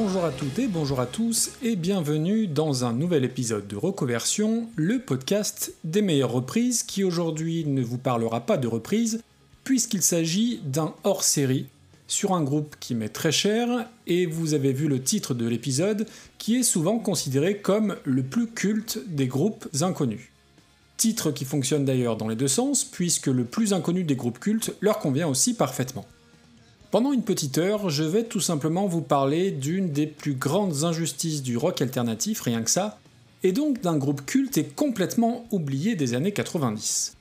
Bonjour à toutes et bonjour à tous et bienvenue dans un nouvel épisode de Reconversion, le podcast des meilleures reprises qui aujourd'hui ne vous parlera pas de reprise puisqu'il s'agit d'un hors-série sur un groupe qui m'est très cher et vous avez vu le titre de l'épisode qui est souvent considéré comme le plus culte des groupes inconnus. Titre qui fonctionne d'ailleurs dans les deux sens puisque le plus inconnu des groupes cultes leur convient aussi parfaitement. Pendant une petite heure, je vais tout simplement vous parler d'une des plus grandes injustices du rock alternatif, rien que ça, et donc d'un groupe culte et complètement oublié des années 90.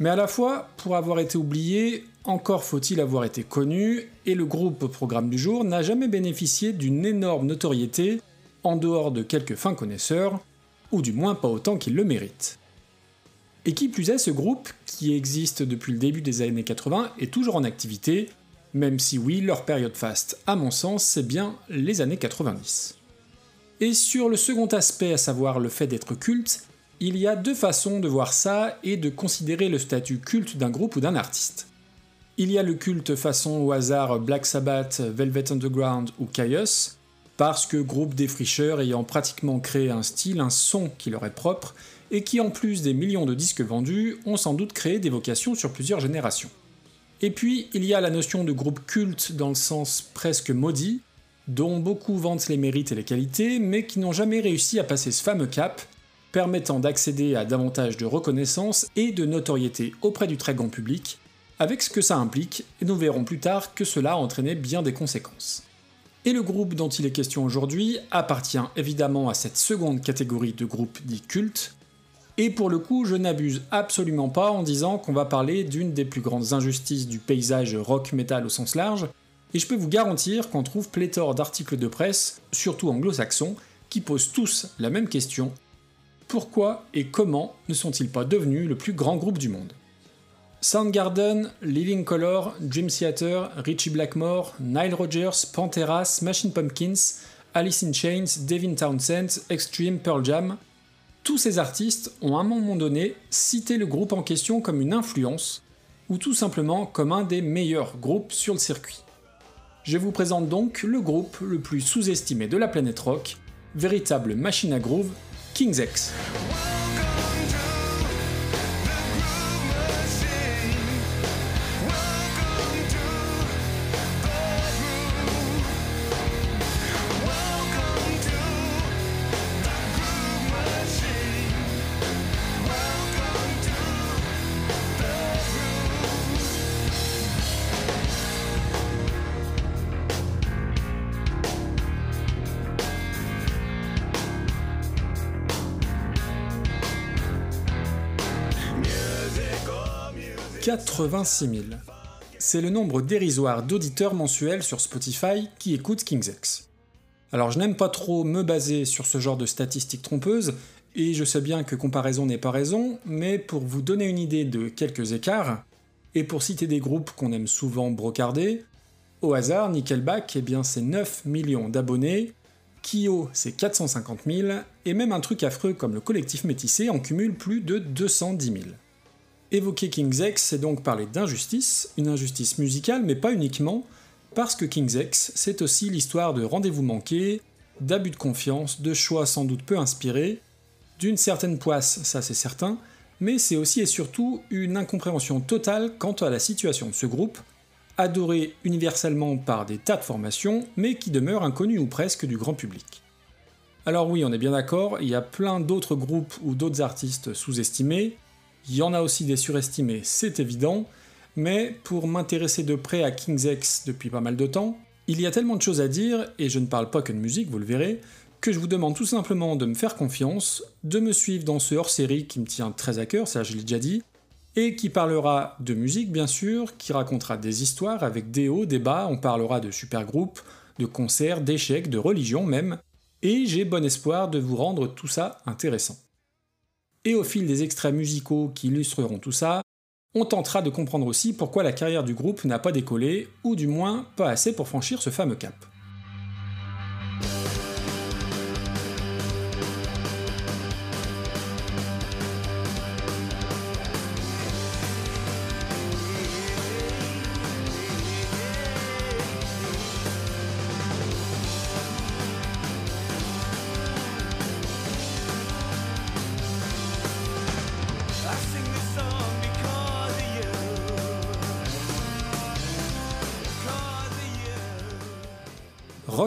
Mais à la fois, pour avoir été oublié, encore faut-il avoir été connu, et le groupe programme du jour n'a jamais bénéficié d'une énorme notoriété, en dehors de quelques fins connaisseurs, ou du moins pas autant qu'il le mérite. Et qui plus est, ce groupe, qui existe depuis le début des années 80, est toujours en activité, même si oui, leur période faste, à mon sens, c'est bien les années 90. Et sur le second aspect, à savoir le fait d'être culte, il y a deux façons de voir ça et de considérer le statut culte d'un groupe ou d'un artiste. Il y a le culte façon au hasard Black Sabbath, Velvet Underground ou Caius, parce que groupe défricheurs ayant pratiquement créé un style, un son qui leur est propre, et qui en plus des millions de disques vendus, ont sans doute créé des vocations sur plusieurs générations. Et puis, il y a la notion de groupe culte dans le sens presque maudit, dont beaucoup vantent les mérites et les qualités, mais qui n'ont jamais réussi à passer ce fameux cap, permettant d'accéder à davantage de reconnaissance et de notoriété auprès du très grand public, avec ce que ça implique, et nous verrons plus tard que cela a entraîné bien des conséquences. Et le groupe dont il est question aujourd'hui appartient évidemment à cette seconde catégorie de groupes dits cultes, et pour le coup, je n'abuse absolument pas en disant qu'on va parler d'une des plus grandes injustices du paysage rock-metal au sens large, et je peux vous garantir qu'on trouve pléthore d'articles de presse, surtout anglo-saxons, qui posent tous la même question. Pourquoi et comment ne sont-ils pas devenus le plus grand groupe du monde? Soundgarden, Living Color, Dream Theater, Richie Blackmore, Nile Rodgers, Pantera, Smashing Pumpkins, Alice in Chains, Devin Townsend, Extreme, Pearl Jam, tous ces artistes ont à un moment donné cité le groupe en question comme une influence, ou tout simplement comme un des meilleurs groupes sur le circuit. Je vous présente donc le groupe le plus sous-estimé de la planète rock, véritable machine à groove, King's X. 86 000. C'est le nombre dérisoire d'auditeurs mensuels sur Spotify qui écoutent KingsX. Alors je n'aime pas trop me baser sur ce genre de statistiques trompeuses, et je sais bien que comparaison n'est pas raison, mais pour vous donner une idée de quelques écarts, et pour citer des groupes qu'on aime souvent brocarder, au hasard, Nickelback, eh bien c'est 9 millions d'abonnés, Kyo c'est 450 000, et même un truc affreux comme le collectif métissé en cumule plus de 210 000. Évoquer King's X, c'est donc parler d'injustice, une injustice musicale, mais pas uniquement, parce que King's X, c'est aussi l'histoire de rendez-vous manqués, d'abus de confiance, de choix sans doute peu inspirés, d'une certaine poisse, ça c'est certain, mais c'est aussi et surtout une incompréhension totale quant à la situation de ce groupe, adoré universellement par des tas de formations, mais qui demeure inconnu ou presque du grand public. Alors oui, on est bien d'accord, il y a plein d'autres groupes ou d'autres artistes sous-estimés, il y en a aussi des surestimés, c'est évident, mais pour m'intéresser de près à King's X depuis pas mal de temps, il y a tellement de choses à dire, et je ne parle pas que de musique, vous le verrez, que je vous demande tout simplement de me faire confiance, de me suivre dans ce hors-série qui me tient très à cœur, ça je l'ai déjà dit, et qui parlera de musique bien sûr, qui racontera des histoires avec des hauts, des bas, on parlera de super groupes, de concerts, d'échecs, de religion même, et j'ai bon espoir de vous rendre tout ça intéressant. Et au fil des extraits musicaux qui illustreront tout ça, on tentera de comprendre aussi pourquoi la carrière du groupe n'a pas décollé, ou du moins pas assez pour franchir ce fameux cap.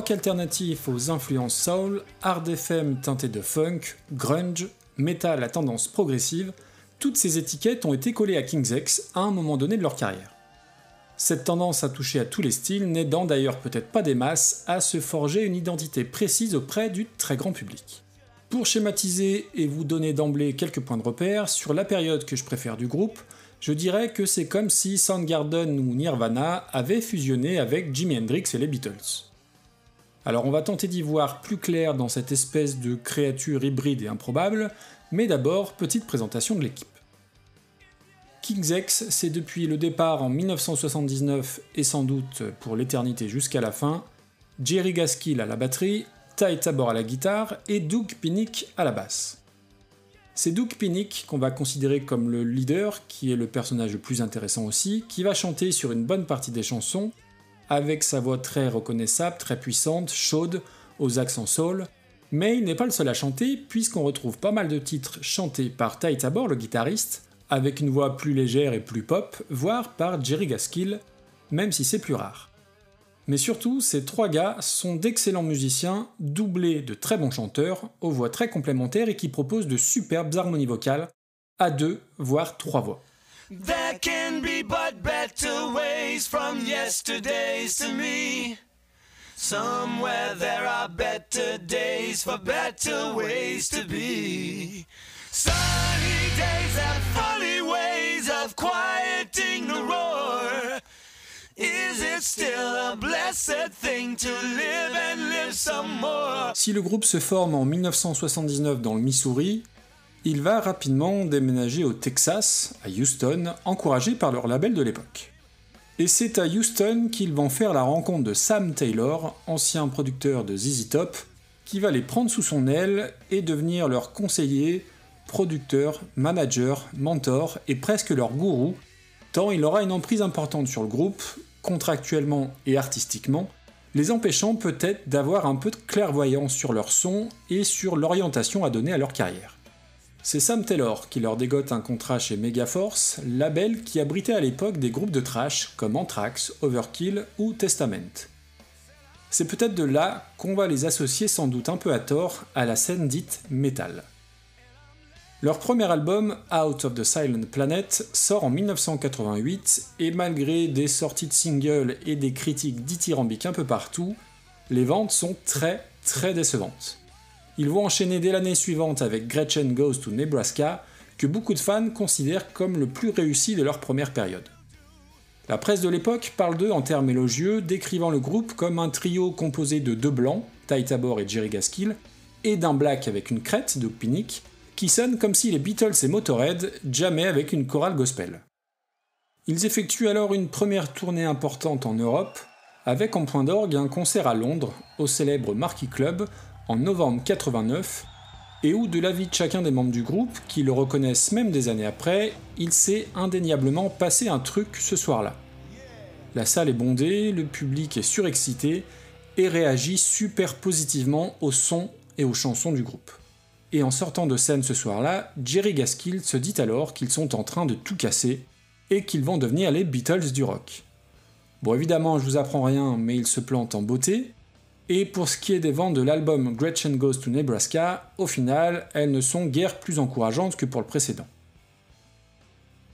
Rock alternatif aux influences soul, hard FM teinté de funk, grunge, metal à tendance progressive, toutes ces étiquettes ont été collées à King's X à un moment donné de leur carrière. Cette tendance à toucher à tous les styles n'aidant d'ailleurs peut-être pas des masses à se forger une identité précise auprès du très grand public. Pour schématiser et vous donner d'emblée quelques points de repère sur la période que je préfère du groupe, je dirais que c'est comme si Soundgarden ou Nirvana avaient fusionné avec Jimi Hendrix et les Beatles. Alors on va tenter d'y voir plus clair dans cette espèce de créature hybride et improbable, mais d'abord, petite présentation de l'équipe. King's X, c'est depuis le départ en 1979 et sans doute pour l'éternité jusqu'à la fin, Jerry Gaskill à la batterie, Ty Tabor à la guitare et Doug Pinnick à la basse. C'est Doug Pinnick qu'on va considérer comme le leader, qui est le personnage le plus intéressant aussi, qui va chanter sur une bonne partie des chansons, avec sa voix très reconnaissable, très puissante, chaude, aux accents soul, mais il n'est pas le seul à chanter, puisqu'on retrouve pas mal de titres chantés par Ty Tabor, le guitariste, avec une voix plus légère et plus pop, voire par Jerry Gaskill, même si c'est plus rare. Mais surtout, ces trois gars sont d'excellents musiciens, doublés de très bons chanteurs, aux voix très complémentaires et qui proposent de superbes harmonies vocales, à deux, voire trois voix. There can be but better ways from yesterdays to me. Somewhere there are better days for better ways to be. Sunny days have funny ways of quieting the roar. Is it still a blessed thing to live and live some more? Si le groupe se forme en 1979 dans le Missouri, il va rapidement déménager au Texas, à Houston, encouragé par leur label de l'époque. Et c'est à Houston qu'ils vont faire la rencontre de Sam Taylor, ancien producteur de ZZ Top, qui va les prendre sous son aile et devenir leur conseiller, producteur, manager, mentor et presque leur gourou, tant il aura une emprise importante sur le groupe, contractuellement et artistiquement, les empêchant peut-être d'avoir un peu de clairvoyance sur leur son et sur l'orientation à donner à leur carrière. C'est Sam Taylor qui leur dégote un contrat chez Megaforce, label qui abritait à l'époque des groupes de trash comme Anthrax, Overkill ou Testament. C'est peut-être de là qu'on va les associer sans doute un peu à tort à la scène dite metal. Leur premier album, Out of the Silent Planet, sort en 1988 et malgré des sorties de singles et des critiques dithyrambiques un peu partout, les ventes sont très très décevantes. Ils vont enchaîner dès l'année suivante avec Gretchen Goes to Nebraska, que beaucoup de fans considèrent comme le plus réussi de leur première période. La presse de l'époque parle d'eux en termes élogieux, décrivant le groupe comme un trio composé de deux blancs, Ty Tabor et Jerry Gaskill, et d'un black avec une crête, Doug Pinnick, qui sonne comme si les Beatles et Motorhead jamais avec une chorale gospel. Ils effectuent alors une première tournée importante en Europe, avec en point d'orgue un concert à Londres, au célèbre Marquis Club, en novembre 89, et où, de l'avis de chacun des membres du groupe, qui le reconnaissent même des années après, il s'est indéniablement passé un truc ce soir-là. La salle est bondée, le public est surexcité et réagit super positivement au son et aux chansons du groupe. Et en sortant de scène ce soir-là, Jerry Gaskill se dit alors qu'ils sont en train de tout casser et qu'ils vont devenir les Beatles du rock. Bon évidemment je vous apprends rien, mais il se plante en beauté, et pour ce qui est des ventes de l'album Gretchen Goes to Nebraska, au final, elles ne sont guère plus encourageantes que pour le précédent.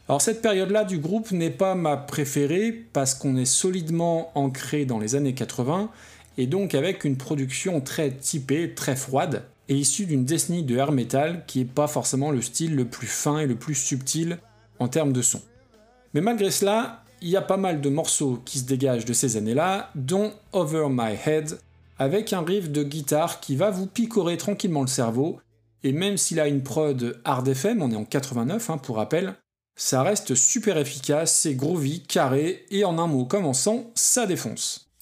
Alors cette période-là du groupe n'est pas ma préférée parce qu'on est solidement ancré dans les années 80 et donc avec une production très typée, très froide et issue d'une décennie de air metal qui n'est pas forcément le style le plus fin et le plus subtil en termes de son. Mais malgré cela, il y a pas mal de morceaux qui se dégagent de ces années-là, dont Over My Head, avec un riff de guitare qui va vous picorer tranquillement le cerveau, et même s'il a une prod hard FM, on est en 89 hein, pour rappel, ça reste super efficace, c'est groovy, carré, et en un mot commençant, ça défonce.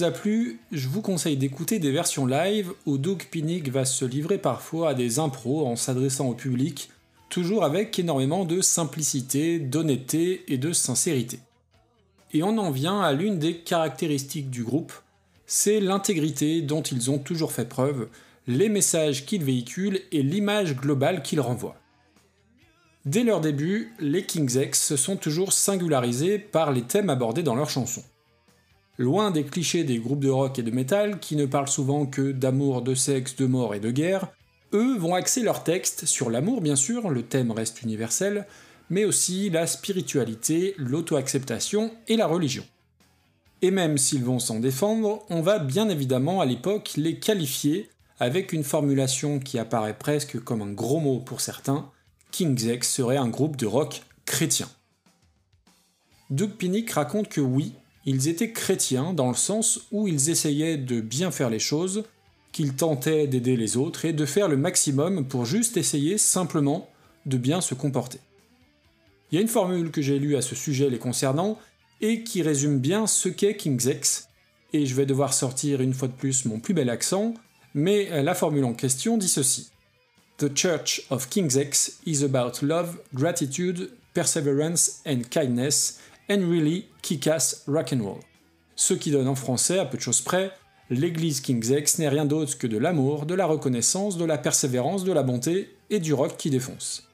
Vous a plu, je vous conseille d'écouter des versions live où Doug Pinnick va se livrer parfois à des impros en s'adressant au public, toujours avec énormément de simplicité, d'honnêteté et de sincérité. Et on en vient à l'une des caractéristiques du groupe, c'est l'intégrité dont ils ont toujours fait preuve, les messages qu'ils véhiculent et l'image globale qu'ils renvoient. Dès leur début, les King's X se sont toujours singularisés par les thèmes abordés dans leurs chansons. Loin des clichés des groupes de rock et de métal qui ne parlent souvent que d'amour, de sexe, de mort et de guerre, eux vont axer leurs textes sur l'amour bien sûr, le thème reste universel, mais aussi la spiritualité, l'auto-acceptation et la religion. Et même s'ils vont s'en défendre, on va bien évidemment à l'époque les qualifier avec une formulation qui apparaît presque comme un gros mot pour certains, King's X serait un groupe de rock chrétien. Doug Pinnick raconte que oui, ils étaient chrétiens dans le sens où ils essayaient de bien faire les choses, qu'ils tentaient d'aider les autres et de faire le maximum pour juste essayer simplement de bien se comporter. Il y a une formule que j'ai lue à ce sujet les concernant et qui résume bien ce qu'est King's X, et je vais devoir sortir une fois de plus mon plus bel accent, mais la formule en question dit ceci. The Church of King's X is about love, gratitude, perseverance and kindness and really kick-ass rock'n'roll. Ce qui donne en français, à peu de choses près, l'église King's X n'est rien d'autre que de l'amour, de la reconnaissance, de la persévérance, de la bonté et du rock qui défonce.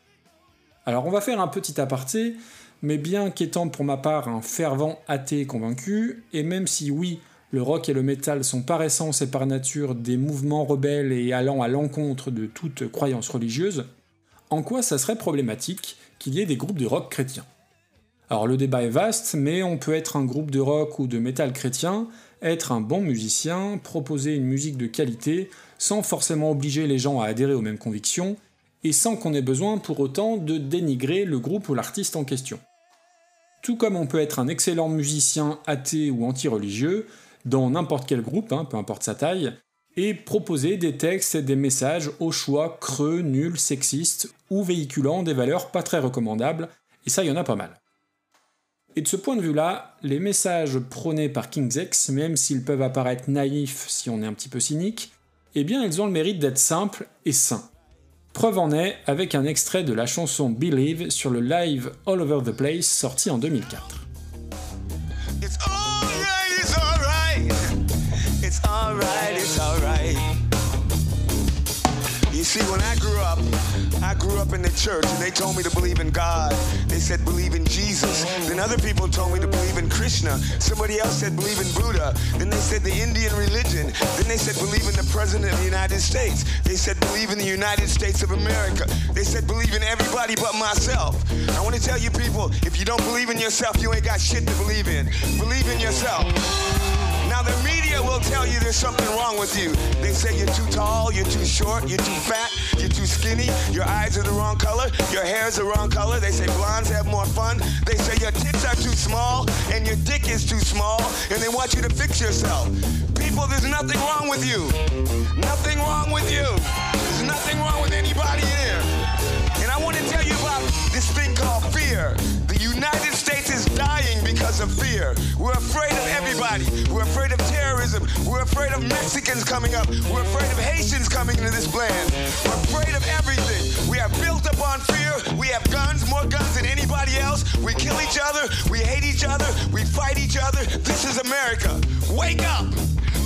Alors on va faire un petit aparté, mais bien qu'étant pour ma part un fervent athée convaincu, et même si oui, le rock et le métal sont par essence et par nature des mouvements rebelles et allant à l'encontre de toute croyance religieuse, en quoi ça serait problématique qu'il y ait des groupes de rock chrétiens? Alors le débat est vaste, mais on peut être un groupe de rock ou de métal chrétien, être un bon musicien, proposer une musique de qualité, sans forcément obliger les gens à adhérer aux mêmes convictions, et sans qu'on ait besoin pour autant de dénigrer le groupe ou l'artiste en question. Tout comme on peut être un excellent musicien athée ou anti-religieux, dans n'importe quel groupe, hein, peu importe sa taille, et proposer des textes et des messages au choix creux, nuls, sexistes, ou véhiculant des valeurs pas très recommandables, et ça y en a pas mal. Et de ce point de vue-là, les messages prônés par King's X, même s'ils peuvent apparaître naïfs si on est un petit peu cynique, eh bien ils ont le mérite d'être simples et sains. Preuve en est avec un extrait de la chanson Believe sur le live All Over the Place sorti en 2004. See, when I grew up, I grew up in the church and they told me to believe in God. They said believe in Jesus. Then other people told me to believe in Krishna. Somebody else said believe in Buddha. Then they said the Indian religion. Then they said believe in the President of the United States. They said believe in the United States of America. They said believe in everybody but myself. I want to tell you people, if you don't believe in yourself, you ain't got shit to believe in. Believe in yourself. Now the media will tell you there's something wrong with you. They say you're too tall, you're too short, you're too fat, you're too skinny, your eyes are the wrong color, your hair's the wrong color. They say blondes have more fun. They say your tits are too small and your dick is too small, and they want you to fix yourself. People, there's nothing wrong with you. Nothing wrong with you. There's nothing wrong with anybody here. And I want to tell you about this thing called fear. The of fear. We're afraid of everybody. We're afraid of terrorism. We're afraid of Mexicans coming up. We're afraid of Haitians coming into this land. We're afraid of everything. We are built upon fear. We have guns, more guns than anybody else. We kill each other. We hate each other. We fight each other. This is America. Wake up.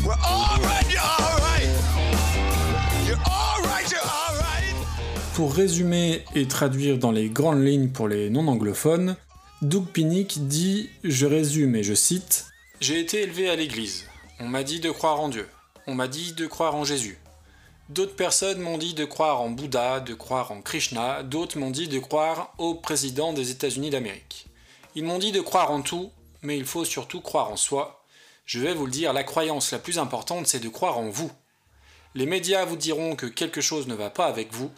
We're all right. You're all right. You're all right. You're all right. Pour résumer et traduire dans les grandes lignes pour les non-anglophones, Doug Pinnick dit, je résume et je cite, J'ai été élevé à l'église. On m'a dit de croire en Dieu. On m'a dit de croire en Jésus. D'autres personnes m'ont dit de croire en Bouddha, de croire en Krishna, d'autres m'ont dit de croire au président des États-Unis d'Amérique. Ils m'ont dit de croire en tout, mais il faut surtout croire en soi. Je vais vous le dire, la croyance la plus importante, c'est de croire en vous. Les médias vous diront que quelque chose ne va pas avec vous,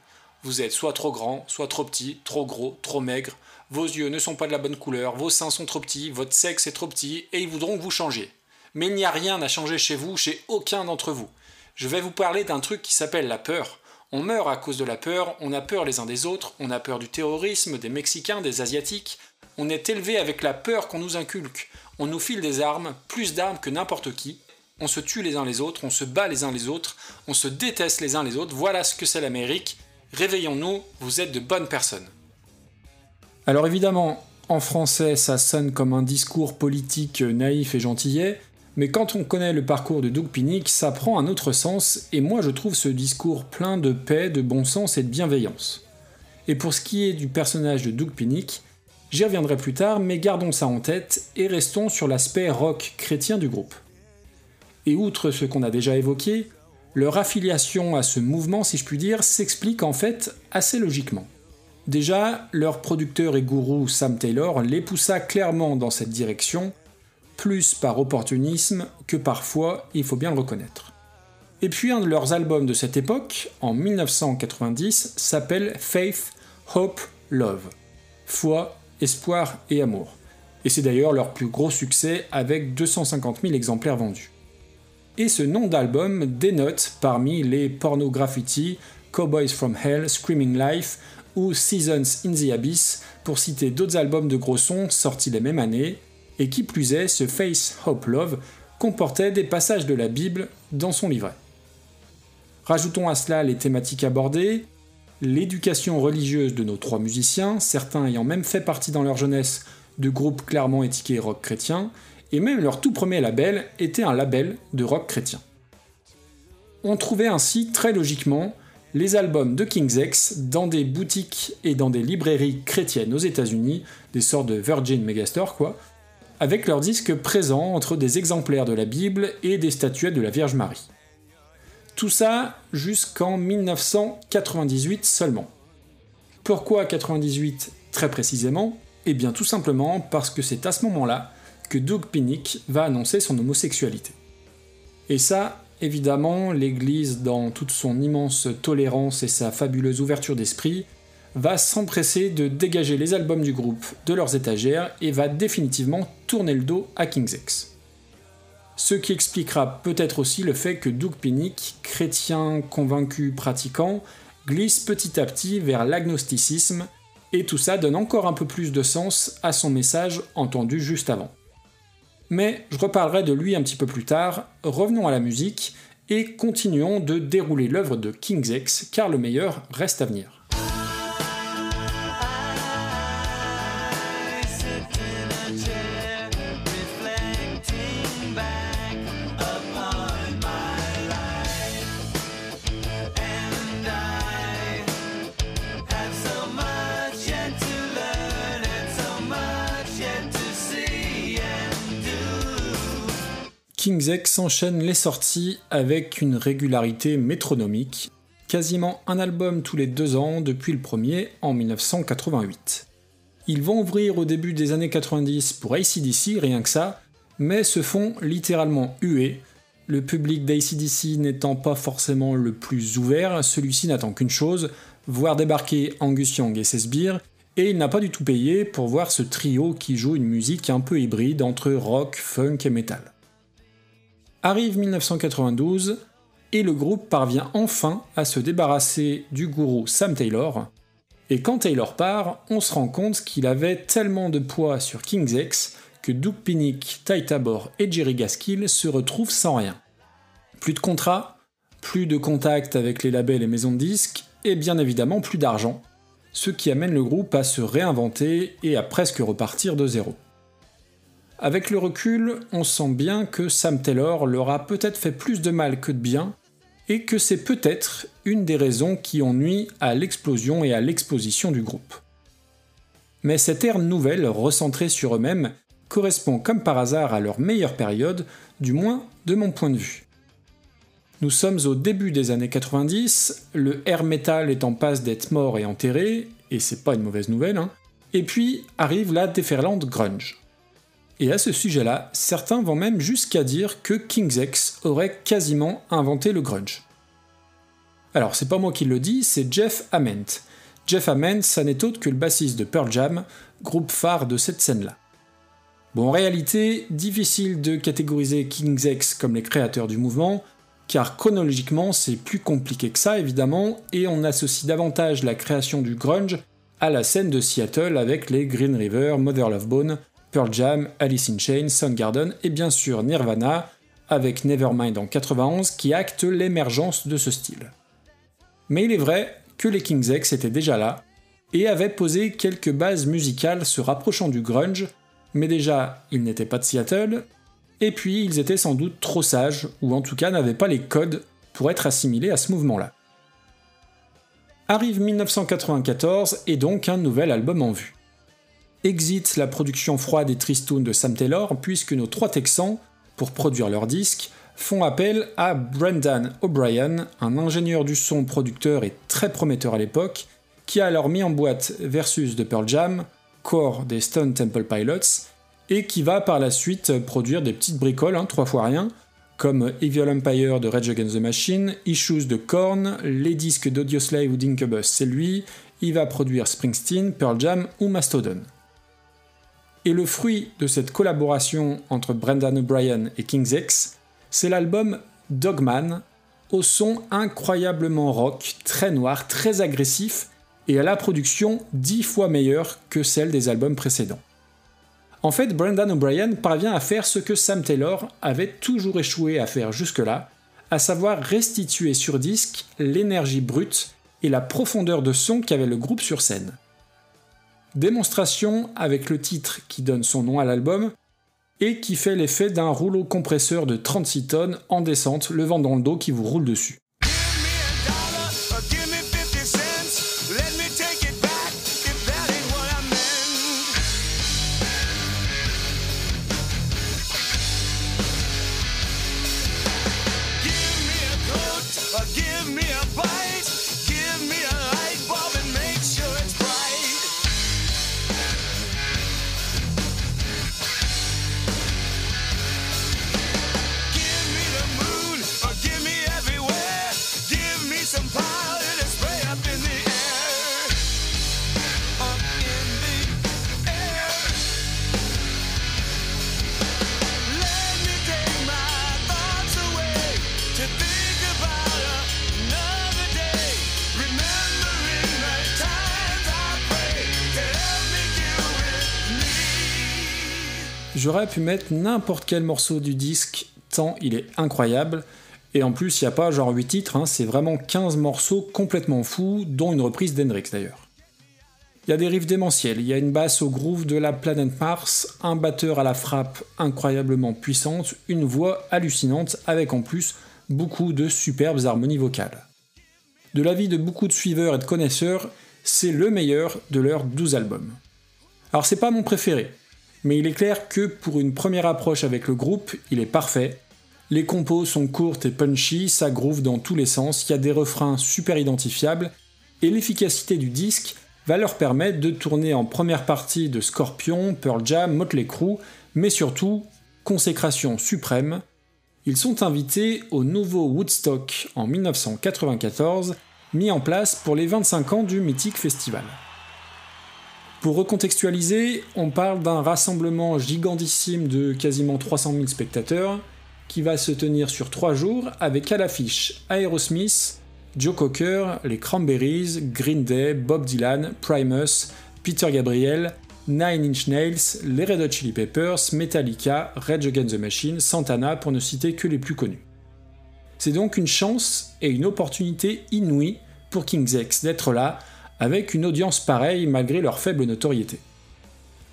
vous êtes soit trop grand, soit trop petit, trop gros, trop maigre, vos yeux ne sont pas de la bonne couleur, vos seins sont trop petits, votre sexe est trop petit, et ils voudront que vous changiez. Mais il n'y a rien à changer chez vous, chez aucun d'entre vous. Je vais vous parler d'un truc qui s'appelle la peur. On meurt à cause de la peur, on a peur les uns des autres, on a peur du terrorisme, des Mexicains, des Asiatiques. On est élevé avec la peur qu'on nous inculque. on nous file des armes, plus d'armes que n'importe qui, on se tue les uns les autres, on se bat les uns les autres, on se déteste les uns les autres, voilà ce que c'est l'Amérique, réveillons-nous, vous êtes de bonnes personnes. Alors évidemment, en français, ça sonne comme un discours politique naïf et gentillet, mais quand on connaît le parcours de Doug Pinnick, ça prend un autre sens, et moi je trouve ce discours plein de paix, de bon sens et de bienveillance. Et pour ce qui est du personnage de Doug Pinnick, j'y reviendrai plus tard, mais gardons ça en tête et restons sur l'aspect rock chrétien du groupe. Et outre ce qu'on a déjà évoqué, leur affiliation à ce mouvement, si je puis dire, s'explique en fait assez logiquement. Déjà, leur producteur et gourou Sam Taylor les poussa clairement dans cette direction, plus par opportunisme que parfois, il faut bien le reconnaître. Et puis un de leurs albums de cette époque, en 1990, s'appelle Faith, Hope, Love. Foi, espoir et amour. Et c'est d'ailleurs leur plus gros succès avec 250 000 exemplaires vendus. Et ce nom d'album dénote parmi les porno graffiti, Cowboys from Hell, Screaming Life ou Seasons in the Abyss, pour citer d'autres albums de gros sons sortis les mêmes années, et qui plus est, ce Face Hope Love comportait des passages de la Bible dans son livret. Rajoutons à cela les thématiques abordées, l'éducation religieuse de nos trois musiciens, certains ayant même fait partie dans leur jeunesse de groupes clairement étiquetés rock chrétien, et même leur tout premier label était un label de rock chrétien. On trouvait ainsi très logiquement les albums de King's X dans des boutiques et dans des librairies chrétiennes aux États-Unis, des sortes de Virgin Megastore quoi, avec leurs disques présents entre des exemplaires de la Bible et des statuettes de la Vierge Marie. Tout ça jusqu'en 1998 seulement. Pourquoi 98 très précisément? Eh bien tout simplement parce que c'est à ce moment-là que Doug Pinnick va annoncer son homosexualité. Et ça, évidemment, l'Église, dans toute son immense tolérance et sa fabuleuse ouverture d'esprit, va s'empresser de dégager les albums du groupe de leurs étagères et va définitivement tourner le dos à King's X. Ce qui expliquera peut-être aussi le fait que Doug Pinnick, chrétien convaincu pratiquant, glisse petit à petit vers l'agnosticisme, et tout ça donne encore un peu plus de sens à son message entendu juste avant. Mais je reparlerai de lui un petit peu plus tard, revenons à la musique, et continuons de dérouler l'œuvre de King's X, car le meilleur reste à venir. King's X s'enchaîne les sorties avec une régularité métronomique, quasiment un album tous les deux ans depuis le premier en 1988. Ils vont ouvrir au début des années 90 pour ACDC, rien que ça, mais se font littéralement huer. Le public d'ACDC n'étant pas forcément le plus ouvert, celui-ci n'attend qu'une chose, voir débarquer Angus Young et ses sbires, et il n'a pas du tout payé pour voir ce trio qui joue une musique un peu hybride entre rock, funk et metal. Arrive 1992 et le groupe parvient enfin à se débarrasser du gourou Sam Taylor. Et quand Taylor part, on se rend compte qu'il avait tellement de poids sur King's X que Doug Pinnick, Ty Tabor et Jerry Gaskill se retrouvent sans rien. Plus de contrat, plus de contact avec les labels et maisons de disques, et bien évidemment plus d'argent, ce qui amène le groupe à se réinventer et à presque repartir de zéro. Avec le recul, on sent bien que Sam Taylor leur a peut-être fait plus de mal que de bien, et que c'est peut-être une des raisons qui ont nuit à l'explosion et à l'exposition du groupe. Mais cette ère nouvelle, recentrée sur eux-mêmes, correspond comme par hasard à leur meilleure période, du moins de mon point de vue. Nous sommes au début des années 90, le air metal est en passe d'être mort et enterré, et c'est pas une mauvaise nouvelle, hein. et puis arrive la déferlante grunge. Et à ce sujet-là, certains vont même jusqu'à dire que King's X aurait quasiment inventé le grunge. Alors c'est pas moi qui le dis, c'est Jeff Ament. Jeff Ament, ça n'est autre que le bassiste de Pearl Jam, groupe phare de cette scène-là. Bon, en réalité, difficile de catégoriser King's X comme les créateurs du mouvement, car chronologiquement c'est plus compliqué que ça évidemment, et on associe davantage la création du grunge à la scène de Seattle avec les Green River, Mother Love Bone, Pearl Jam, Alice in Chains, Soundgarden et bien sûr Nirvana, avec Nevermind en 91 qui acte l'émergence de ce style. Mais il est vrai que les King's X étaient déjà là et avaient posé quelques bases musicales se rapprochant du grunge, mais déjà ils n'étaient pas de Seattle, et puis ils étaient sans doute trop sages, ou en tout cas n'avaient pas les codes pour être assimilés à ce mouvement-là. Arrive 1994 et donc un nouvel album en vue. Exit la production froide et tristoun de Sam Taylor puisque nos trois Texans, pour produire leur disque, font appel à Brendan O'Brien, un ingénieur du son, producteur et très prometteur à l'époque, qui a alors mis en boîte Versus de Pearl Jam, Core des Stone Temple Pilots, et qui va par la suite produire des petites bricoles, hein, trois fois rien, comme Evil Empire de Rage Against the Machine, Issues de Korn, les disques d'Audioslave ou d'Incubus, c'est lui, il va produire Springsteen, Pearl Jam ou Mastodon. Et le fruit de cette collaboration entre Brendan O'Brien et King's X, c'est l'album Dogman, au son incroyablement rock, très noir, très agressif, et à la production dix fois meilleure que celle des albums précédents. En fait, Brendan O'Brien parvient à faire ce que Sam Taylor avait toujours échoué à faire jusque-là, à savoir restituer sur disque l'énergie brute et la profondeur de son qu'avait le groupe sur scène. Démonstration avec le titre qui donne son nom à l'album et qui fait l'effet d'un rouleau compresseur de 36 tonnes en descente, le vent dans le dos qui vous roule dessus. Pu mettre n'importe quel morceau du disque, tant il est incroyable. Et en plus, il n'y a pas genre 8 titres, hein, c'est vraiment 15 morceaux complètement fous, dont une reprise d'Hendrix d'ailleurs. Il y a des riffs démentiels, il y a une basse au groove de la planète Mars, un batteur à la frappe incroyablement puissante, une voix hallucinante, avec en plus beaucoup de superbes harmonies vocales. De l'avis de beaucoup de suiveurs et de connaisseurs, c'est le meilleur de leurs 12 albums. Alors c'est pas mon préféré, mais il est clair que pour une première approche avec le groupe, il est parfait. Les compos sont courtes et punchy, ça groove dans tous les sens, il y a des refrains super identifiables, et l'efficacité du disque va leur permettre de tourner en première partie de Scorpion, Pearl Jam, Motley Crue, mais surtout, consécration suprême, ils sont invités au nouveau Woodstock en 1994, mis en place pour les 25 ans du mythique festival. Pour recontextualiser, on parle d'un rassemblement gigantissime de quasiment 300 000 spectateurs qui va se tenir sur trois jours avec à l'affiche Aerosmith, Joe Cocker, les Cranberries, Green Day, Bob Dylan, Primus, Peter Gabriel, Nine Inch Nails, les Red Hot Chili Peppers, Metallica, Rage Against the Machine, Santana pour ne citer que les plus connus. C'est donc une chance et une opportunité inouïe pour King's X d'être là avec une audience pareille malgré leur faible notoriété.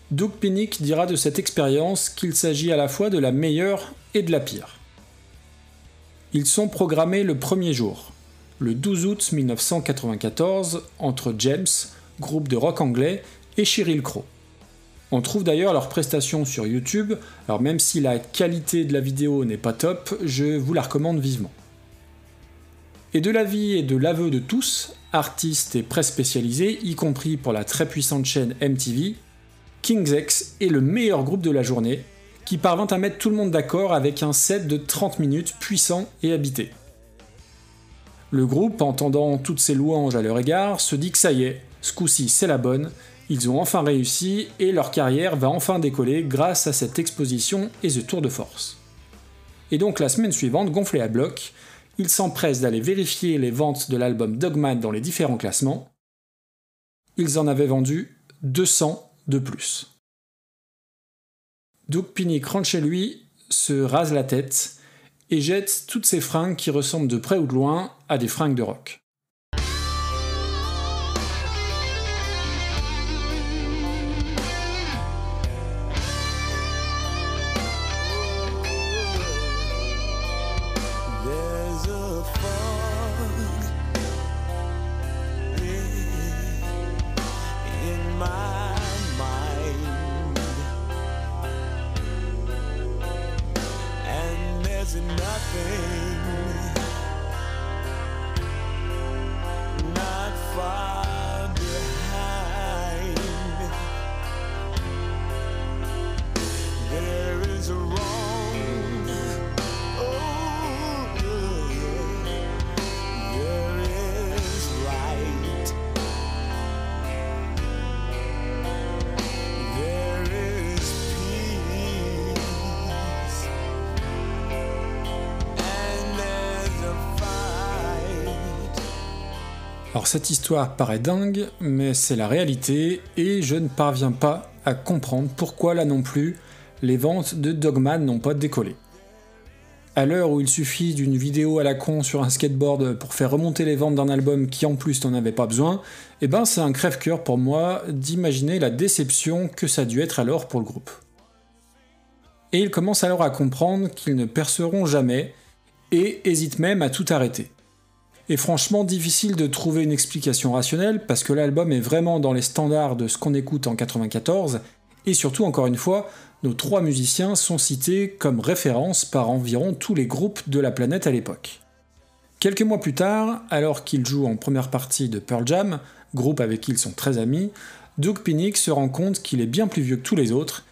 Doug Pinnick dira de cette expérience qu'il s'agit à la fois de la meilleure et de la pire. Ils sont programmés le premier jour, le 12 août 1994, entre James, groupe de rock anglais, et Cheryl Crow. On trouve d'ailleurs leurs prestations sur YouTube, alors même si la qualité de la vidéo n'est pas top, je vous la recommande vivement. Et de l'avis et de l'aveu de tous, artistes et presse spécialisée, y compris pour la très puissante chaîne MTV, King's X est le meilleur groupe de la journée, qui parvint à mettre tout le monde d'accord avec un set de 30 minutes puissant et habité. Le groupe, entendant toutes ces louanges à leur égard, se dit que ça y est, ce coup-ci c'est la bonne, ils ont enfin réussi et leur carrière va enfin décoller grâce à cette exposition et ce tour de force. Et donc la semaine suivante, gonflé à bloc, il s'empresse d'aller vérifier les ventes de l'album Dogman dans les différents classements. Ils en avaient vendu 200 de plus. Doug Pinnick rentre chez lui, se rase la tête et jette toutes ses fringues qui ressemblent de près ou de loin à des fringues de rock. Cette histoire paraît dingue, mais c'est la réalité et je ne parviens pas à comprendre pourquoi là non plus les ventes de Dogman n'ont pas décollé. À l'heure où il suffit d'une vidéo à la con sur un skateboard pour faire remonter les ventes d'un album qui en plus n'en avait pas besoin, eh ben c'est un crève-cœur pour moi d'imaginer la déception que ça a dû être alors pour le groupe. Et ils commencent alors à comprendre qu'ils ne perceront jamais et hésitent même à tout arrêter. Et franchement, difficile de trouver une explication rationnelle parce que l'album est vraiment dans les standards de ce qu'on écoute en 94, et surtout, encore une fois, nos trois musiciens sont cités comme référence par environ tous les groupes de la planète à l'époque. Quelques mois plus tard, alors qu'ils jouent en première partie de Pearl Jam, groupe avec qui ils sont très amis, Doug Pinnick se rend compte qu'il est bien plus vieux que tous les autres,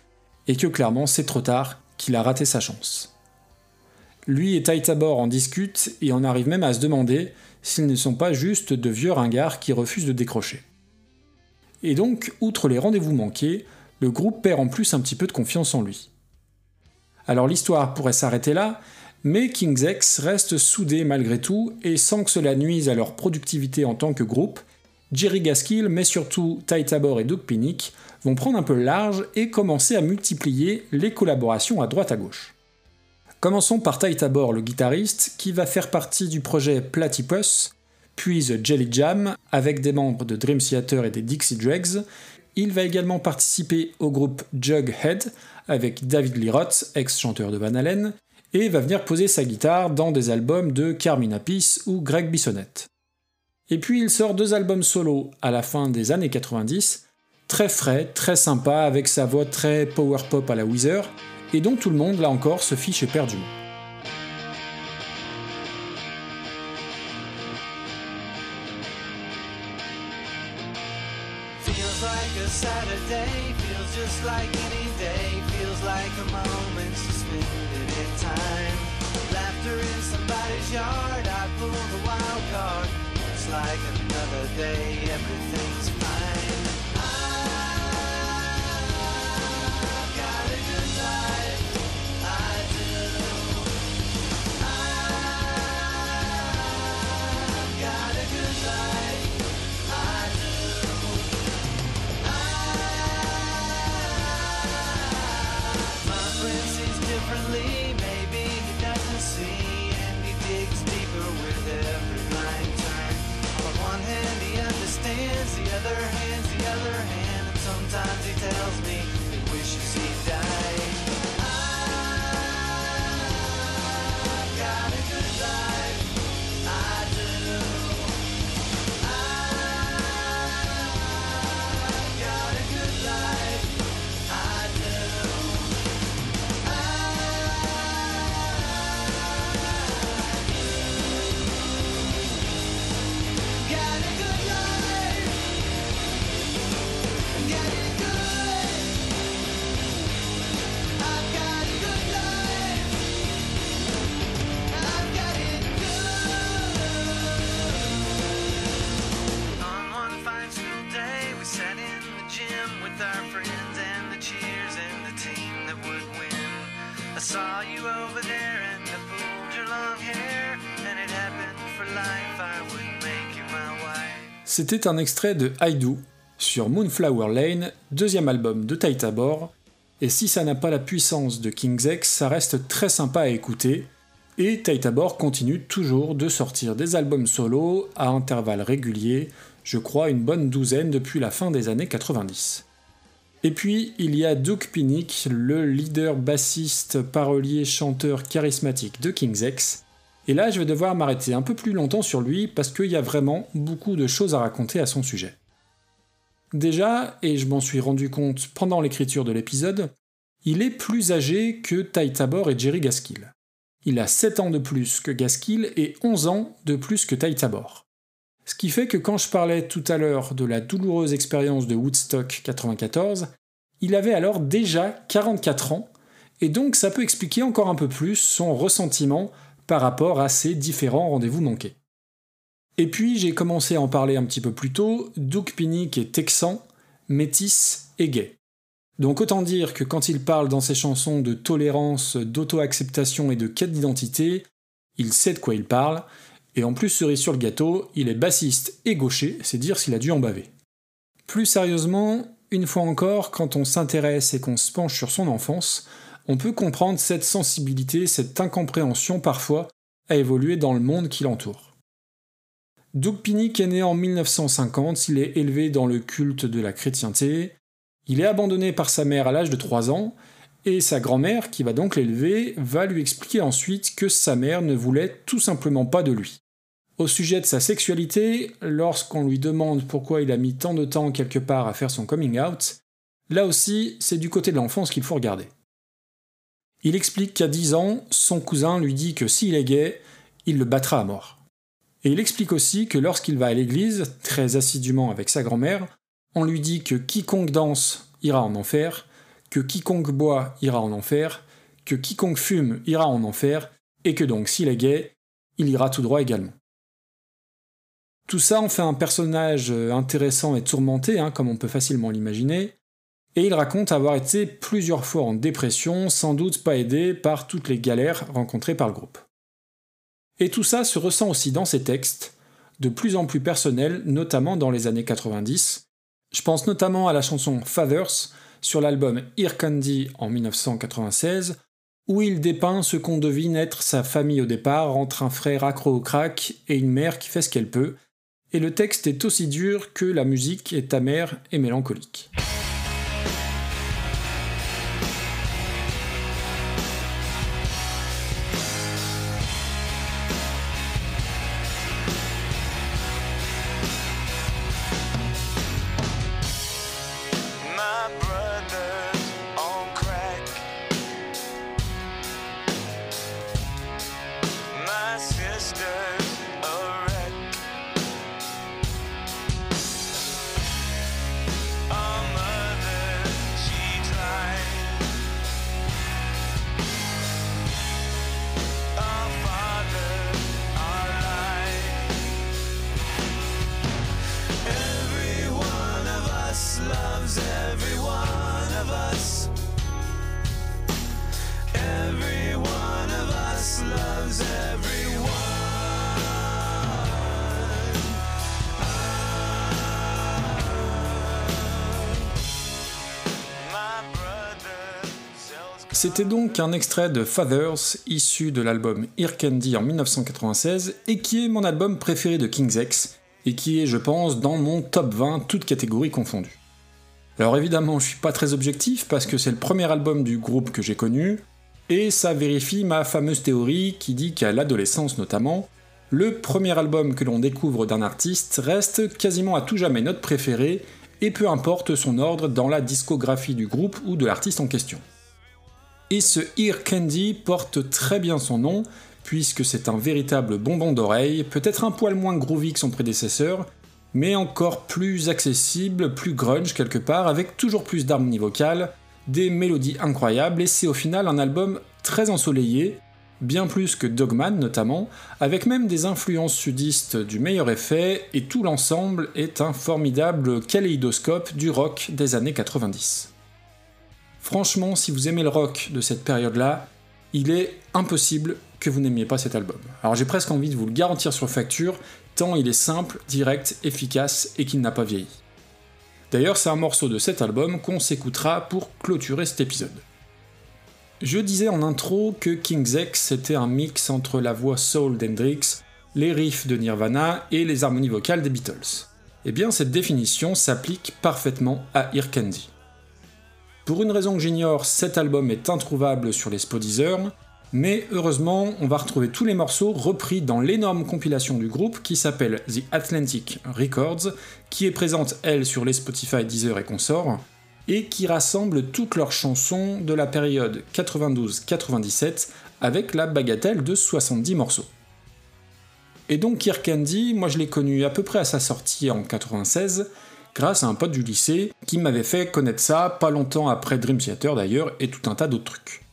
et que clairement c'est trop tard, qu'il a raté sa chance. Lui et Ty Tabor en discutent et en arrivent même à se demander s'ils ne sont pas juste de vieux ringards qui refusent de décrocher. Et donc, outre les rendez-vous manqués, le groupe perd en plus un petit peu de confiance en lui. Alors l'histoire pourrait s'arrêter là, mais King's X reste soudé malgré tout, et sans que cela nuise à leur productivité en tant que groupe, Jerry Gaskill, mais surtout Ty Tabor et Doug Pinnick, vont prendre un peu large et commencer à multiplier les collaborations à droite à gauche. Commençons par Ty Tabor, le guitariste, qui va faire partie du projet Platypus, puis The Jelly Jam, avec des membres de Dream Theater et des Dixie Dregs. Il va également participer au groupe Jughead, avec David Lee Roth, ex-chanteur de Van Halen, et va venir poser sa guitare dans des albums de Carmina Peace ou Greg Bissonnette. Et puis il sort deux albums solo à la fin des années 90, très frais, très sympa, avec sa voix très power pop à la Weezer, et dont tout le monde, là encore, se fiche éperdument. Like day. Other hand's the other hand, and sometimes he tells me he wishes he died. C'était un extrait de I sur Moonflower Lane, deuxième album de Ty Tabor, et si ça n'a pas la puissance de King's X, ça reste très sympa à écouter, et Tabor continue toujours de sortir des albums solo à intervalles réguliers, je crois une bonne douzaine depuis la fin des années 90. Et puis il y a Duke Pinnick, le leader bassiste, parolier, chanteur charismatique de King's X, et là je vais devoir m'arrêter un peu plus longtemps sur lui parce qu'il y a vraiment beaucoup de choses à raconter à son sujet. Déjà, et je m'en suis rendu compte pendant l'écriture de l'épisode, il est plus âgé que Ty Tabor et Jerry Gaskill. Il a 7 ans de plus que Gaskill et 11 ans de plus que Ty Tabor. Ce qui fait que quand je parlais tout à l'heure de la douloureuse expérience de Woodstock 94, il avait alors déjà 44 ans, et donc ça peut expliquer encore un peu plus son ressentiment par rapport à ces différents rendez-vous manqués. Et puis j'ai commencé à en parler un petit peu plus tôt, Duke Pinnick est texan, métis et gay. Donc autant dire que quand il parle dans ses chansons de tolérance, d'auto-acceptation et de quête d'identité, il sait de quoi il parle, et en plus cerise sur le gâteau, il est bassiste et gaucher, c'est dire s'il a dû en baver. Plus sérieusement, une fois encore, quand on s'intéresse et qu'on se penche sur son enfance, on peut comprendre cette sensibilité, cette incompréhension parfois à évoluer dans le monde qui l'entoure. Doug Pinnick est né en 1950, il est élevé dans le culte de la chrétienté, il est abandonné par sa mère à l'âge de 3 ans, et sa grand-mère, qui va donc l'élever, va lui expliquer ensuite que sa mère ne voulait tout simplement pas de lui. Au sujet de sa sexualité, lorsqu'on lui demande pourquoi il a mis tant de temps quelque part à faire son coming out, là aussi, c'est du côté de l'enfance qu'il faut regarder. Il explique qu'à 10 ans, son cousin lui dit que s'il est gay, il le battra à mort. Et il explique aussi que lorsqu'il va à l'église, très assidûment avec sa grand-mère, on lui dit que quiconque danse ira en enfer, que quiconque boit ira en enfer, que quiconque fume ira en enfer, et que donc s'il est gay, il ira tout droit également. Tout ça en fait un personnage intéressant et tourmenté, hein, comme on peut facilement l'imaginer, et il raconte avoir été plusieurs fois en dépression, sans doute pas aidé par toutes les galères rencontrées par le groupe. Et tout ça se ressent aussi dans ses textes, de plus en plus personnels, notamment dans les années 90, je pense notamment à la chanson Fathers sur l'album Ear Candy en 1996, où il dépeint ce qu'on devine être sa famille au départ entre un frère accro au crack et une mère qui fait ce qu'elle peut, et le texte est aussi dur que la musique est amère et mélancolique. C'était donc un extrait de Fathers issu de l'album Ear Candy en 1996 et qui est mon album préféré de King's X et qui est, je pense, dans mon top 20, toutes catégories confondues. Alors évidemment, je suis pas très objectif parce que c'est le premier album du groupe que j'ai connu et ça vérifie ma fameuse théorie qui dit qu'à l'adolescence notamment, le premier album que l'on découvre d'un artiste reste quasiment à tout jamais notre préféré et peu importe son ordre dans la discographie du groupe ou de l'artiste en question. Et ce Ear Candy porte très bien son nom, puisque c'est un véritable bonbon d'oreille, peut-être un poil moins groovy que son prédécesseur, mais encore plus accessible, plus grunge quelque part, avec toujours plus d'harmonie vocale, des mélodies incroyables, et c'est au final un album très ensoleillé, bien plus que Dogman notamment, avec même des influences sudistes du meilleur effet, et tout l'ensemble est un formidable kaléidoscope du rock des années 90. Franchement, si vous aimez le rock de cette période-là, il est impossible que vous n'aimiez pas cet album. Alors j'ai presque envie de vous le garantir sur facture, tant il est simple, direct, efficace et qu'il n'a pas vieilli. D'ailleurs, c'est un morceau de cet album qu'on s'écoutera pour clôturer cet épisode. Je disais en intro que King's X était un mix entre la voix soul d'Hendrix, les riffs de Nirvana et les harmonies vocales des Beatles. Eh bien, cette définition s'applique parfaitement à Ear Candy. Pour une raison que j'ignore, cet album est introuvable sur les Spodeezer, mais heureusement, on va retrouver tous les morceaux repris dans l'énorme compilation du groupe qui s'appelle The Atlantic Records, qui est présente elle sur les Spotify, Deezer et consorts, et qui rassemble toutes leurs chansons de la période 92-97 avec la bagatelle de 70 morceaux. Et donc Kirk Candy, moi je l'ai connu à peu près à sa sortie en 96, grâce à un pote du lycée qui m'avait fait connaître ça pas longtemps après Dream Theater d'ailleurs et tout un tas d'autres trucs.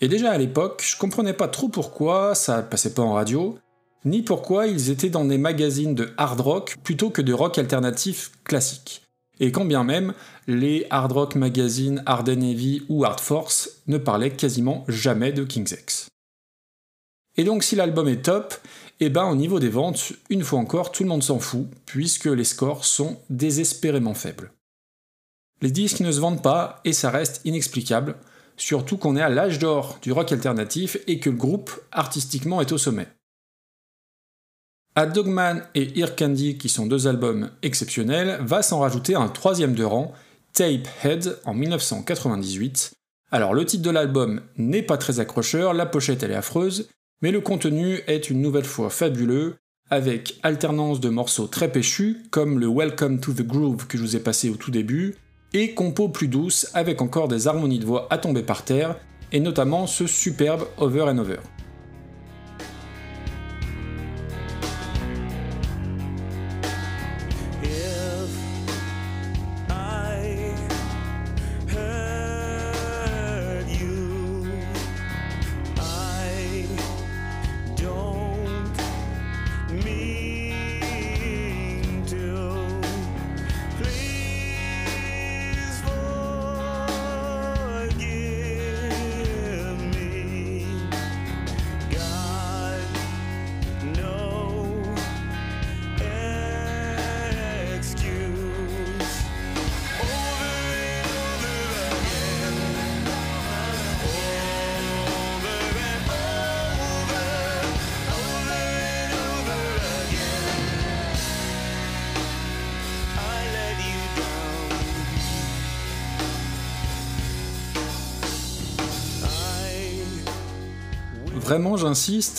Et déjà à l'époque, je comprenais pas trop pourquoi ça passait pas en radio, ni pourquoi ils étaient dans des magazines de hard rock plutôt que de rock alternatif classique. Et quand bien même, les hard rock magazines Hard Heavy ou Hard Force ne parlaient quasiment jamais de King's X. Et donc si l'album est top, et eh ben au niveau des ventes, une fois encore, tout le monde s'en fout, puisque les scores sont désespérément faibles. Les disques ne se vendent pas, et ça reste inexplicable, surtout qu'on est à l'âge d'or du rock alternatif et que le groupe, artistiquement, est au sommet. À Dogman et Ear Candy, qui sont deux albums exceptionnels, va s'en rajouter un troisième de rang, Tape Head, en 1998. Alors le titre de l'album n'est pas très accrocheur, la pochette elle est affreuse, mais le contenu est une nouvelle fois fabuleux, avec alternance de morceaux très péchus, comme le Welcome to the Groove que je vous ai passé au tout début, et compos plus douces avec encore des harmonies de voix à tomber par terre, et notamment ce superbe Over and Over.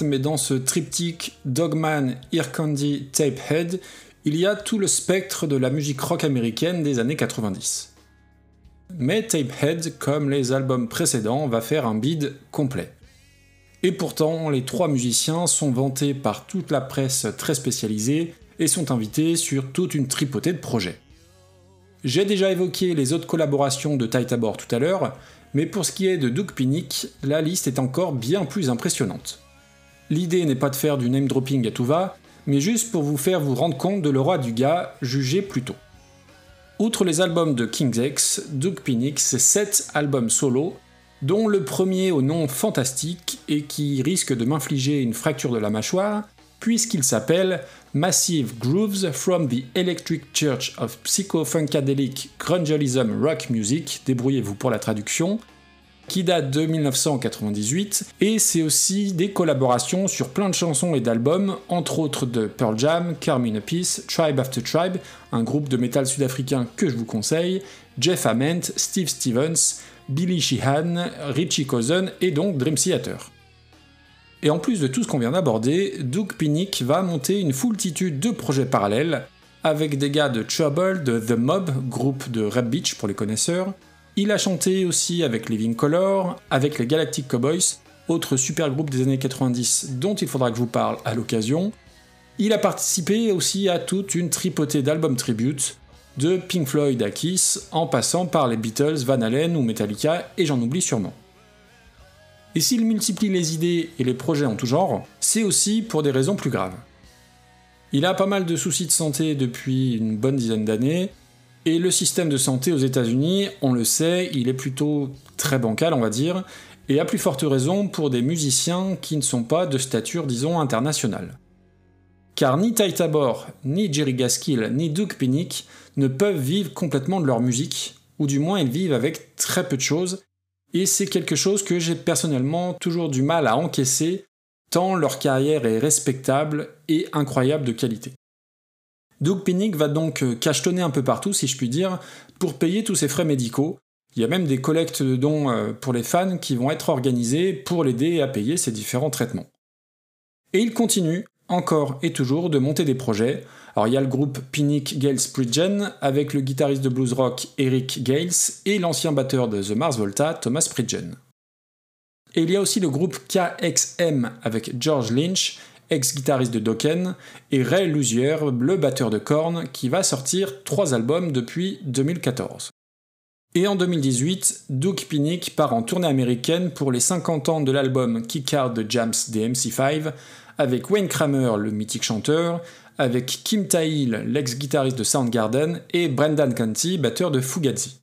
Mais dans ce triptyque Dogman, Ear Tapehead, il y a tout le spectre de la musique rock américaine des années 90. Mais Tapehead, comme les albums précédents, va faire un bid complet. Et pourtant, les trois musiciens sont vantés par toute la presse très spécialisée et sont invités sur toute une tripotée de projets. J'ai déjà évoqué les autres collaborations de Tabor tout à l'heure, mais pour ce qui est de Doug Pinnick, la liste est encore bien plus impressionnante. L'idée n'est pas de faire du name dropping à tout va, mais juste pour vous faire vous rendre compte de roi du gars jugé plus tôt. Outre les albums de King's X, Doug Pinnick, c'est 7 albums solo, dont le premier au nom fantastique et qui risque de m'infliger une fracture de la mâchoire, puisqu'il s'appelle Massive Grooves from the Electric Church of Psycho-Funkadelic Grungealism Rock Music, débrouillez-vous pour la traduction, qui date de 1998, et c'est aussi des collaborations sur plein de chansons et d'albums, entre autres de Pearl Jam, Carmine Peace, Tribe After Tribe, un groupe de métal sud-africain que je vous conseille, Jeff Ament, Steve Stevens, Billy Sheehan, Richie Cousin et donc Dream Theater. Et en plus de tout ce qu'on vient d'aborder, Doug Pinnick va monter une foultitude de projets parallèles, avec des gars de Trouble, de The Mob, groupe de Red Beach pour les connaisseurs. Il a chanté aussi avec Living Color, avec les Galactic Cowboys, autre super groupe des années 90 dont il faudra que je vous parle à l'occasion. Il a participé aussi à toute une tripotée d'albums tribute, de Pink Floyd à Kiss, en passant par les Beatles, Van Halen ou Metallica, et j'en oublie sûrement. Et s'il multiplie les idées et les projets en tout genre, c'est aussi pour des raisons plus graves. Il a pas mal de soucis de santé depuis une bonne dizaine d'années, et le système de santé aux États-Unis, on le sait, il est plutôt très bancal, on va dire, et à plus forte raison pour des musiciens qui ne sont pas de stature, disons, internationale. car ni Ty Tabor, ni Jerry Gaskill, ni Doug Pinnick ne peuvent vivre complètement de leur musique, ou du moins ils vivent avec très peu de choses, et c'est quelque chose que j'ai personnellement toujours du mal à encaisser, tant leur carrière est respectable et incroyable de qualité. Doug Pinnick va donc cachetonner un peu partout, si je puis dire, pour payer tous ses frais médicaux. Il y a même des collectes de dons euh, pour les fans qui vont être organisées pour l'aider à payer ses différents traitements. Et il continue, encore et toujours, de monter des projets. Alors il y a le groupe Pinnick Gales Pridgen avec le guitariste de blues rock Eric Gales et l'ancien batteur de The Mars Volta Thomas Pridgen. Et il y a aussi le groupe KXM avec George Lynch ex-guitariste de Dokken, et Ray Luzier, le batteur de Korn, qui va sortir trois albums depuis 2014. Et en 2018, Duke Pinnick part en tournée américaine pour les 50 ans de l'album Kick Out the Jams des MC5, avec Wayne Kramer, le mythique chanteur, avec Kim Thayil, l'ex-guitariste de Soundgarden, et Brendan Canty, batteur de Fugazi.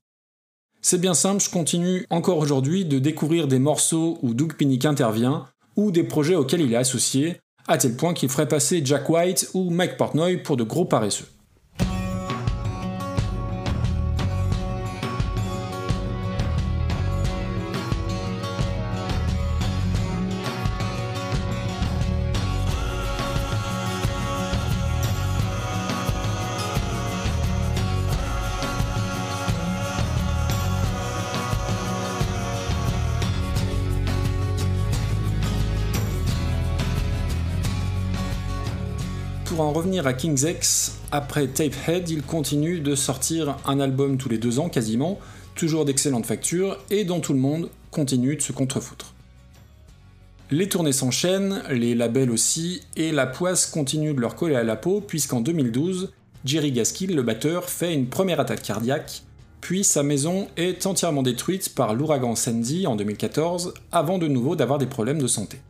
C'est bien simple, je continue encore aujourd'hui de découvrir des morceaux où Doug Pinnick intervient, ou des projets auxquels il est associé, à tel point qu'il ferait passer Jack White ou Mike Portnoy pour de gros paresseux. Pour en revenir à King's X, après Tapehead, il continue de sortir un album tous les deux ans quasiment, toujours d'excellente facture et dont tout le monde continue de se contrefoutre. Les tournées s'enchaînent, les labels aussi, et la poisse continue de leur coller à la peau puisqu'en 2012, Jerry Gaskill, le batteur, fait une première attaque cardiaque, puis sa maison est entièrement détruite par l'ouragan Sandy en 2014, avant de nouveau d'avoir des problèmes de santé.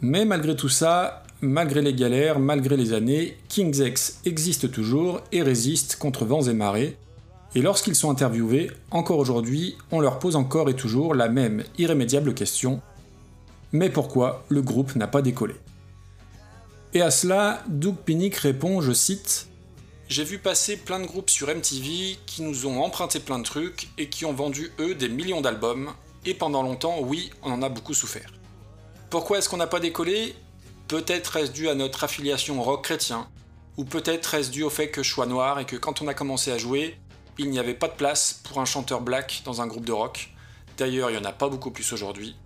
Mais malgré tout ça, malgré les galères, malgré les années, King's X existe toujours et résiste contre vents et marées. Et lorsqu'ils sont interviewés, encore aujourd'hui, on leur pose encore et toujours la même irrémédiable question mais pourquoi le groupe n'a pas décollé? Et à cela, Doug Pinnick répond, je cite J'ai vu passer plein de groupes sur MTV qui nous ont emprunté plein de trucs et qui ont vendu eux des millions d'albums, et pendant longtemps, oui, on en a beaucoup souffert. Pourquoi est-ce qu'on n'a pas décollé? Peut-être est-ce dû à notre affiliation rock chrétien, ou peut-être est-ce dû au fait que je sois noir et que quand on a commencé à jouer, il n'y avait pas de place pour un chanteur black dans un groupe de rock. D'ailleurs, il n'y en a pas beaucoup plus aujourd'hui.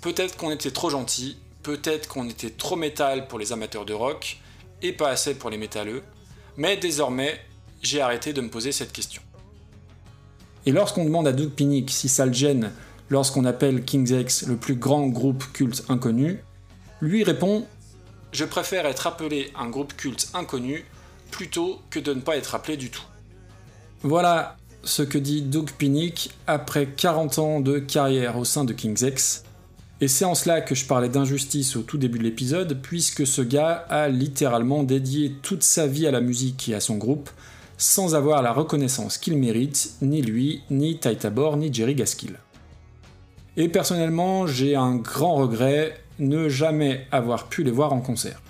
Peut-être qu'on était trop gentil, peut-être qu'on était trop métal pour les amateurs de rock, et pas assez pour les métalleux, mais désormais, j'ai arrêté de me poser cette question. Et lorsqu'on demande à Doug Pinnick si ça le gêne lorsqu'on appelle King's X le plus grand groupe culte inconnu, lui répond Je préfère être appelé un groupe culte inconnu plutôt que de ne pas être appelé du tout. Voilà ce que dit Doug Pinnick après 40 ans de carrière au sein de King's X. Et c'est en cela que je parlais d'injustice au tout début de l'épisode, puisque ce gars a littéralement dédié toute sa vie à la musique et à son groupe, sans avoir la reconnaissance qu'il mérite, ni lui, ni Tabor, ni Jerry Gaskill. Et personnellement, j'ai un grand regret, ne jamais avoir pu les voir en concert.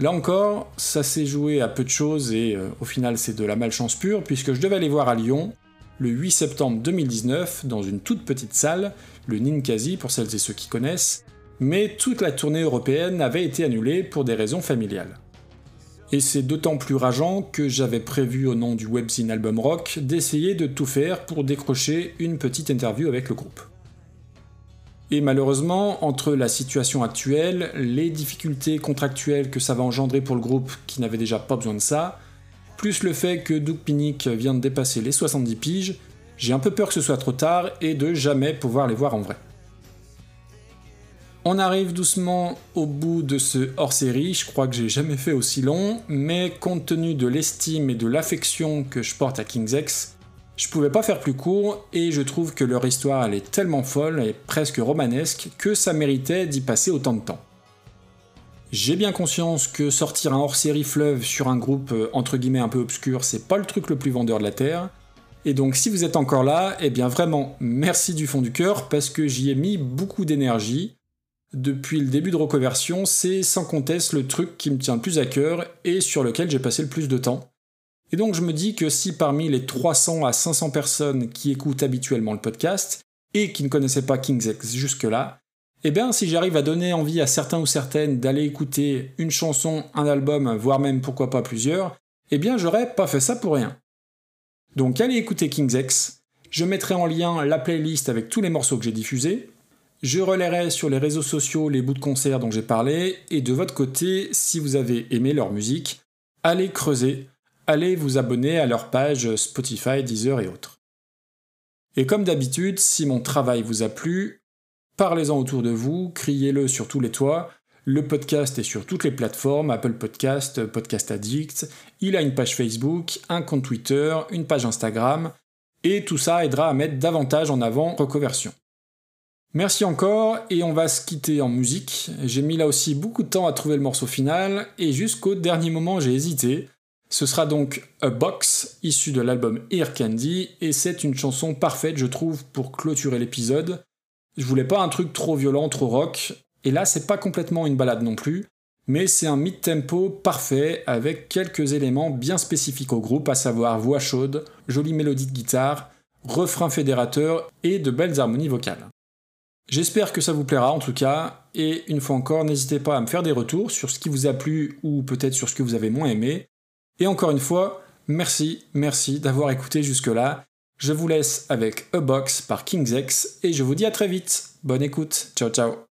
Là encore, ça s'est joué à peu de choses et euh, au final c'est de la malchance pure puisque je devais les voir à Lyon le 8 septembre 2019 dans une toute petite salle, le Ninkasi pour celles et ceux qui connaissent, mais toute la tournée européenne avait été annulée pour des raisons familiales. Et c'est d'autant plus rageant que j'avais prévu au nom du webzine Album Rock d'essayer de tout faire pour décrocher une petite interview avec le groupe. Et malheureusement, entre la situation actuelle, les difficultés contractuelles que ça va engendrer pour le groupe qui n'avait déjà pas besoin de ça, plus le fait que Doug Pinnick vient de dépasser les 70 piges, j'ai un peu peur que ce soit trop tard et de jamais pouvoir les voir en vrai. On arrive doucement au bout de ce hors-série, je crois que j'ai jamais fait aussi long, mais compte tenu de l'estime et de l'affection que je porte à King's X, je pouvais pas faire plus court et je trouve que leur histoire elle est tellement folle et presque romanesque que ça méritait d'y passer autant de temps. J'ai bien conscience que sortir un hors-série fleuve sur un groupe euh, entre guillemets un peu obscur, c'est pas le truc le plus vendeur de la Terre. Et donc si vous êtes encore là, eh bien vraiment merci du fond du cœur parce que j'y ai mis beaucoup d'énergie. depuis le début de Reconversion, c'est sans conteste le truc qui me tient le plus à cœur et sur lequel j'ai passé le plus de temps. Et donc je me dis que si parmi les 300 à 500 personnes qui écoutent habituellement le podcast et qui ne connaissaient pas King's X jusque-là, eh bien si j'arrive à donner envie à certains ou certaines d'aller écouter une chanson, un album, voire même pourquoi pas plusieurs, eh bien j'aurais pas fait ça pour rien. Donc allez écouter King's X, je mettrai en lien la playlist avec tous les morceaux que j'ai diffusés, je relayerai sur les réseaux sociaux les bouts de concert dont j'ai parlé, et de votre côté, si vous avez aimé leur musique, allez creuser, allez vous abonner à leur page Spotify, Deezer et autres. Et comme d'habitude, si mon travail vous a plu, parlez-en autour de vous, criez-le sur tous les toits. Le podcast est sur toutes les plateformes, Apple Podcast, Podcast Addict. Il a une page Facebook, un compte Twitter, une page Instagram. Et tout ça aidera à mettre davantage en avant Reconversion. Merci encore et on va se quitter en musique. J'ai mis là aussi beaucoup de temps à trouver le morceau final et jusqu'au dernier moment j'ai hésité. Ce sera donc A Box, issu de l'album Ear Candy, et c'est une chanson parfaite, je trouve, pour clôturer l'épisode. Je voulais pas un truc trop violent, trop rock, et là c'est pas complètement une balade non plus, mais c'est un mid-tempo parfait avec quelques éléments bien spécifiques au groupe, à savoir voix chaude, jolie mélodie de guitare, refrain fédérateur et de belles harmonies vocales. J'espère que ça vous plaira en tout cas, et une fois encore, n'hésitez pas à me faire des retours sur ce qui vous a plu ou peut-être sur ce que vous avez moins aimé. Et encore une fois, merci, merci d'avoir écouté jusque-là. Je vous laisse avec A Box par King's X et je vous dis à très vite. Bonne écoute. Ciao ciao.